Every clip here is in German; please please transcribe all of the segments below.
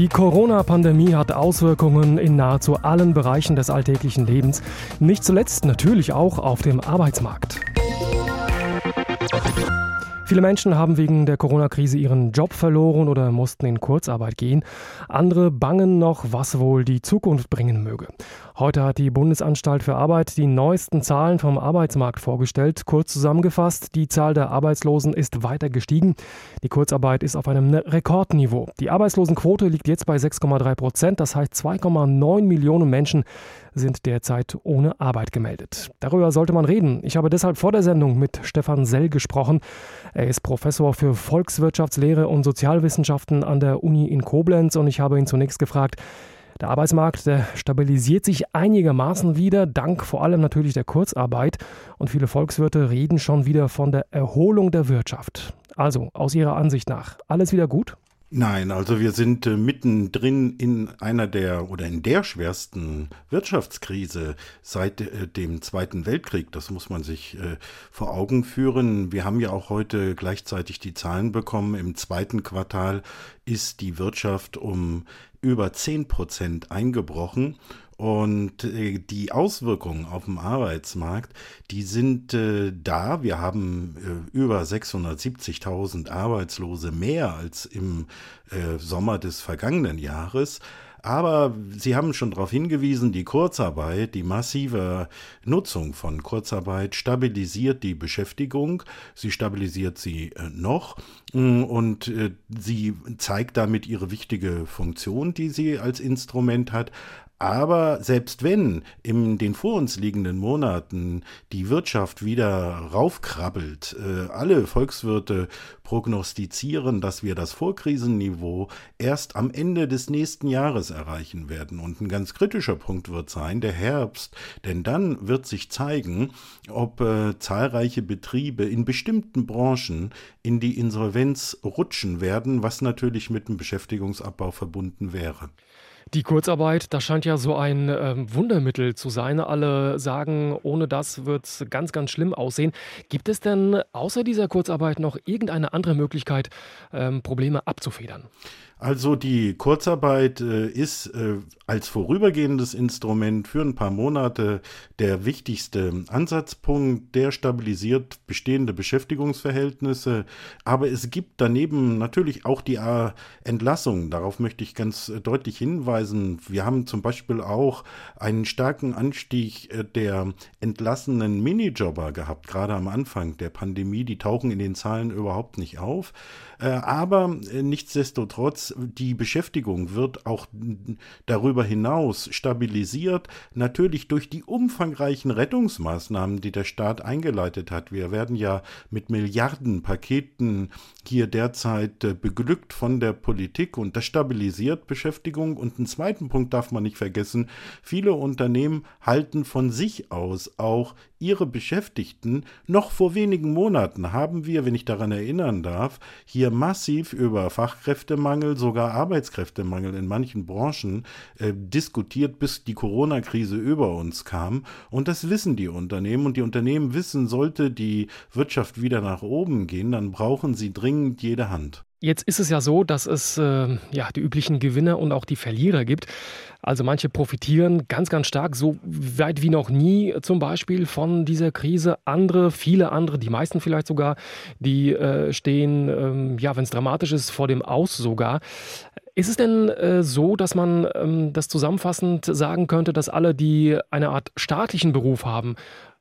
Die Corona-Pandemie hat Auswirkungen in nahezu allen Bereichen des alltäglichen Lebens, nicht zuletzt natürlich auch auf dem Arbeitsmarkt. Viele Menschen haben wegen der Corona-Krise ihren Job verloren oder mussten in Kurzarbeit gehen. Andere bangen noch, was wohl die Zukunft bringen möge. Heute hat die Bundesanstalt für Arbeit die neuesten Zahlen vom Arbeitsmarkt vorgestellt. Kurz zusammengefasst, die Zahl der Arbeitslosen ist weiter gestiegen. Die Kurzarbeit ist auf einem Rekordniveau. Die Arbeitslosenquote liegt jetzt bei 6,3 Prozent. Das heißt, 2,9 Millionen Menschen sind derzeit ohne Arbeit gemeldet. Darüber sollte man reden. Ich habe deshalb vor der Sendung mit Stefan Sell gesprochen. Er ist Professor für Volkswirtschaftslehre und Sozialwissenschaften an der Uni in Koblenz und ich habe ihn zunächst gefragt, der Arbeitsmarkt der stabilisiert sich einigermaßen wieder, dank vor allem natürlich der Kurzarbeit. Und viele Volkswirte reden schon wieder von der Erholung der Wirtschaft. Also aus Ihrer Ansicht nach, alles wieder gut? Nein, also wir sind äh, mittendrin in einer der oder in der schwersten Wirtschaftskrise seit äh, dem Zweiten Weltkrieg. Das muss man sich äh, vor Augen führen. Wir haben ja auch heute gleichzeitig die Zahlen bekommen. Im zweiten Quartal ist die Wirtschaft um über 10 Prozent eingebrochen. Und äh, die Auswirkungen auf dem Arbeitsmarkt, die sind äh, da. Wir haben äh, über 670.000 Arbeitslose mehr als im Sommer des vergangenen Jahres. Aber Sie haben schon darauf hingewiesen, die Kurzarbeit, die massive Nutzung von Kurzarbeit stabilisiert die Beschäftigung. Sie stabilisiert sie noch und sie zeigt damit ihre wichtige Funktion, die sie als Instrument hat. Aber selbst wenn in den vor uns liegenden Monaten die Wirtschaft wieder raufkrabbelt, äh, alle Volkswirte prognostizieren, dass wir das Vorkrisenniveau erst am Ende des nächsten Jahres erreichen werden. Und ein ganz kritischer Punkt wird sein der Herbst, denn dann wird sich zeigen, ob äh, zahlreiche Betriebe in bestimmten Branchen in die Insolvenz rutschen werden, was natürlich mit dem Beschäftigungsabbau verbunden wäre. Die Kurzarbeit, das scheint ja so ein ähm, Wundermittel zu sein. Alle sagen, ohne das wird es ganz, ganz schlimm aussehen. Gibt es denn außer dieser Kurzarbeit noch irgendeine andere Möglichkeit, ähm, Probleme abzufedern? Also die Kurzarbeit äh, ist äh, als vorübergehendes Instrument für ein paar Monate der wichtigste Ansatzpunkt. Der stabilisiert bestehende Beschäftigungsverhältnisse. Aber es gibt daneben natürlich auch die äh, Entlassung. Darauf möchte ich ganz äh, deutlich hinweisen. Wir haben zum Beispiel auch einen starken Anstieg äh, der entlassenen Minijobber gehabt, gerade am Anfang der Pandemie. Die tauchen in den Zahlen überhaupt nicht auf. Äh, aber nichtsdestotrotz die Beschäftigung wird auch darüber hinaus stabilisiert, natürlich durch die umfangreichen Rettungsmaßnahmen, die der Staat eingeleitet hat. Wir werden ja mit Milliardenpaketen hier derzeit äh, beglückt von der Politik und das stabilisiert Beschäftigung. Und einen zweiten Punkt darf man nicht vergessen, viele Unternehmen halten von sich aus auch ihre Beschäftigten. Noch vor wenigen Monaten haben wir, wenn ich daran erinnern darf, hier massiv über Fachkräftemangel, sogar Arbeitskräftemangel in manchen Branchen äh, diskutiert, bis die Corona-Krise über uns kam. Und das wissen die Unternehmen. Und die Unternehmen wissen, sollte die Wirtschaft wieder nach oben gehen, dann brauchen sie dringend jede Hand. Jetzt ist es ja so, dass es äh, ja, die üblichen Gewinner und auch die Verlierer gibt. Also manche profitieren ganz, ganz stark, so weit wie noch nie zum Beispiel von dieser Krise. Andere, viele andere, die meisten vielleicht sogar, die äh, stehen, ähm, ja, wenn es dramatisch ist, vor dem Aus sogar. Ist es denn äh, so, dass man ähm, das zusammenfassend sagen könnte, dass alle, die eine Art staatlichen Beruf haben,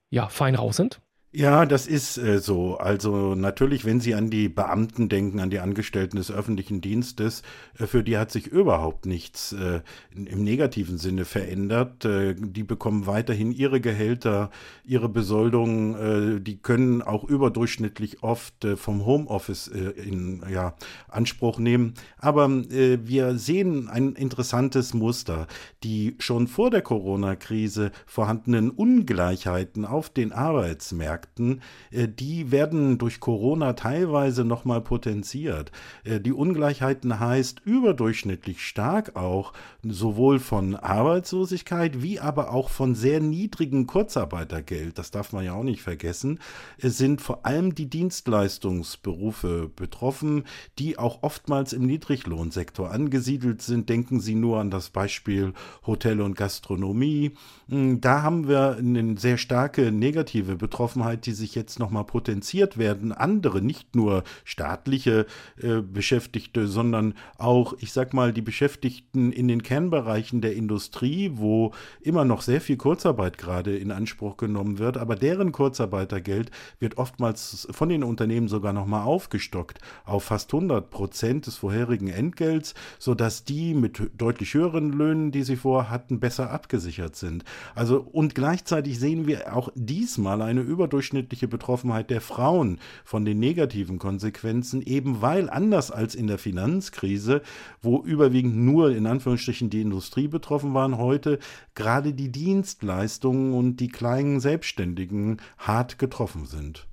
ja, fein raus sind? Ja, das ist äh, so. Also natürlich, wenn Sie an die Beamten denken, an die Angestellten des öffentlichen Dienstes, äh, für die hat sich überhaupt nichts äh, im negativen Sinne verändert. Äh, die bekommen weiterhin ihre Gehälter, ihre Besoldung. Äh, die können auch überdurchschnittlich oft äh, vom Homeoffice in ja, Anspruch nehmen. Aber wir sehen ein interessantes Muster. Die schon vor der Corona-Krise vorhandenen Ungleichheiten auf den Arbeitsmärkten Lohnmärkten, äh, die werden durch Corona teilweise nochmal potenziert. Äh, die Ungleichheiten heißt überdurchschnittlich stark auch, sowohl von Arbeitslosigkeit wie aber auch von sehr niedrigem Kurzarbeitergeld. Das darf man ja auch nicht vergessen. Es sind vor allem die Dienstleistungsberufe betroffen, die auch oftmals im Niedriglohnsektor angesiedelt sind. Denken Sie nur an das Beispiel Hotel und Gastronomie. Hm, da haben wir eine sehr starke negative Betroffenheit, die sich jetzt nochmal potenziert werden. Andere, nicht nur staatliche äh, Beschäftigte, sondern auch, ich sag mal, die Beschäftigten in den Kernbereichen der Industrie, wo immer noch sehr viel Kurzarbeit gerade in Anspruch genommen wird, aber deren Kurzarbeitergeld wird oftmals von den Unternehmen sogar nochmal aufgestockt auf fast 100 Prozent des vorherigen Entgelts, sodass die mit deutlich höheren Löhnen, die sie vorher hatten, besser abgesichert sind. Also und gleichzeitig sehen wir auch diesmal eine überdurchschnittliche Betroffenheit der Frauen von den negativen Konsequenzen, eben weil anders als in der Finanzkrise, wo überwiegend nur in Anführungsstrichen die Industrie betroffen waren, heute gerade die Dienstleistungen und die kleinen Selbstständigen hart getroffen sind.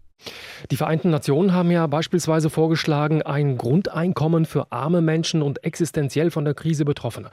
Die Vereinten Nationen haben ja beispielsweise vorgeschlagen, ein Grundeinkommen für arme Menschen und existenziell von der Krise Betroffene.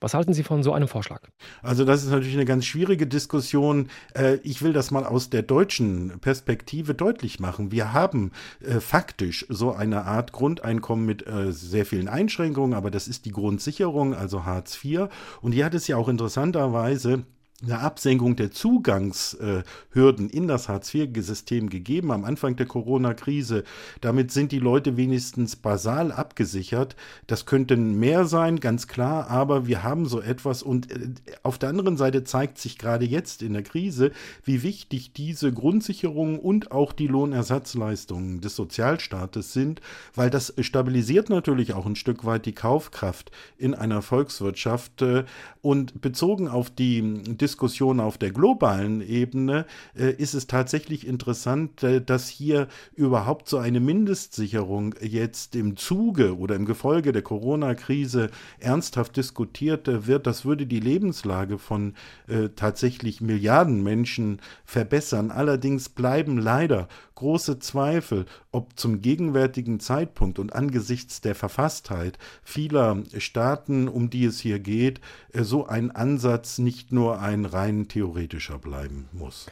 Was halten Sie von so einem Vorschlag? Also das ist natürlich eine ganz schwierige Diskussion. Äh, ich will das mal aus der deutschen Perspektive deutlich machen. Wir haben äh, faktisch so eine Art Grundeinkommen mit äh, sehr vielen Einschränkungen, aber das ist die Grundsicherung, also Hartz IV. Und hier hat es ja auch interessanterweise eine Absenkung der Zugangshürden in das Hartz-IV-System gegeben am Anfang der Corona-Krise. Damit sind die Leute wenigstens basal abgesichert. Das könnten mehr sein, ganz klar, aber wir haben so etwas. Und äh, auf der anderen Seite zeigt sich gerade jetzt in der Krise, wie wichtig diese Grundsicherung und auch die Lohnersatzleistungen des Sozialstaates sind, weil das stabilisiert natürlich auch ein Stück weit die Kaufkraft in einer Volkswirtschaft. Äh, und bezogen auf die Diskussion, auf der globalen Ebene äh, ist es tatsächlich interessant, äh, dass hier überhaupt so eine Mindestsicherung jetzt im Zuge oder im Gefolge der Corona-Krise ernsthaft diskutiert äh, wird. Das würde die Lebenslage von äh, tatsächlich Milliarden Menschen verbessern. Allerdings bleiben leider große Zweifel, ob zum gegenwärtigen Zeitpunkt und angesichts der Verfasstheit vieler Staaten, um die es hier geht, äh, so ein Ansatz nicht nur ein rein theoretischer bleiben muss.